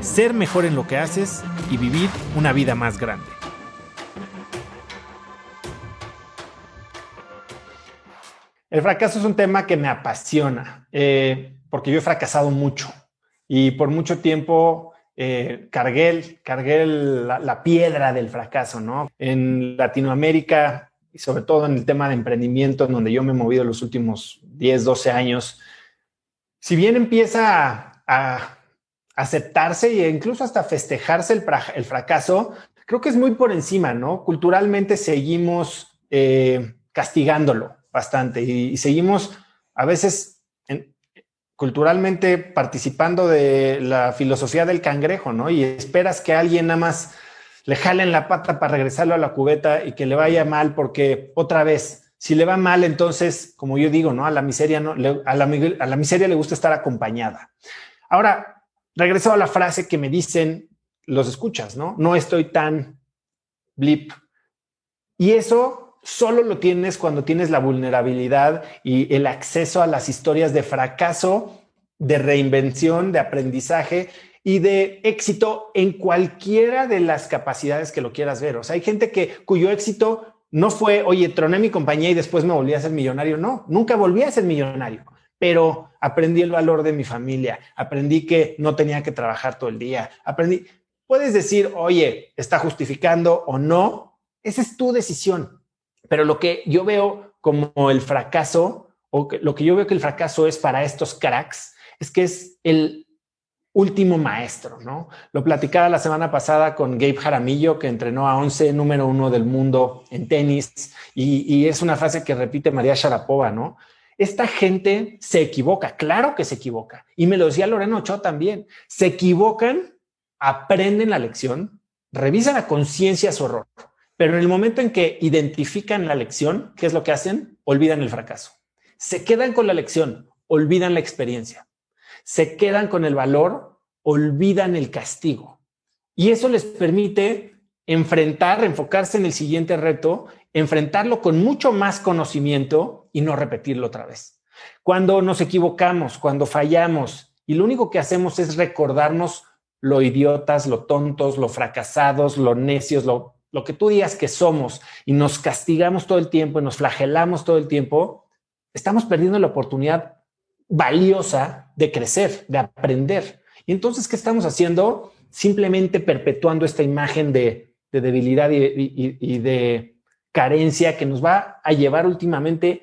ser mejor en lo que haces y vivir una vida más grande. El fracaso es un tema que me apasiona, eh, porque yo he fracasado mucho y por mucho tiempo eh, cargué, cargué la, piedra del fracaso, ¿no? En Latinoamérica y sobre todo en el tema de emprendimiento, en donde yo me he movido los últimos 10, 12 años, si bien empieza a, aceptarse e incluso hasta festejarse el, fracaso, creo que es muy por encima, ¿no? Culturalmente seguimos eh, castigándolo bastante y, seguimos a veces culturalmente participando de la filosofía del cangrejo, ¿no? Y esperas que alguien nada más le jalen la pata para regresarlo a la cubeta y que le vaya mal porque otra vez, si le va mal, entonces, como yo digo, ¿no? A la miseria, no, a, la, a la miseria le gusta estar acompañada. Ahora, regreso a la frase que me dicen los escuchas, ¿no? No estoy tan blip. Y eso solo lo tienes cuando tienes la vulnerabilidad y el acceso a las historias de fracaso, de reinvención, de aprendizaje y de éxito en cualquiera de las capacidades que lo quieras ver. O sea, hay gente que cuyo éxito no fue, oye, troné mi compañía y después me volví a ser millonario. No, nunca volví a ser millonario, pero aprendí el valor de mi familia, aprendí que no tenía que trabajar todo el día, aprendí. Puedes decir, oye, está justificando o no, esa es tu decisión. Pero lo que yo veo como el fracaso, o lo que yo veo que el fracaso es para estos cracks, es que es el último maestro, ¿no? Lo platicaba la semana pasada con Gabe Jaramillo, que entrenó a 11 número uno del mundo en tenis, y, es una frase que repite María Sharapova, ¿no? Esta gente se equivoca, claro que se equivoca, y me lo decía Lorena Ochoa también, se equivocan, aprenden la lección, revisan a conciencia su error, pero en el momento en que identifican la lección, ¿qué es lo que hacen? Olvidan el fracaso. Se quedan con la lección, olvidan la experiencia se quedan con el valor, olvidan el castigo. Y eso les permite enfrentar, enfocarse en el siguiente reto, enfrentarlo con mucho más conocimiento y no repetirlo otra vez. Cuando nos equivocamos, cuando fallamos y lo único que hacemos es recordarnos lo idiotas, lo tontos, lo fracasados, lo necios, lo, lo que tú digas que somos y nos castigamos todo el tiempo y nos flagelamos todo el tiempo, estamos perdiendo la oportunidad valiosa de crecer, de aprender. Y entonces, ¿qué estamos haciendo? Simplemente perpetuando esta imagen de, debilidad y, de carencia que nos va a llevar últimamente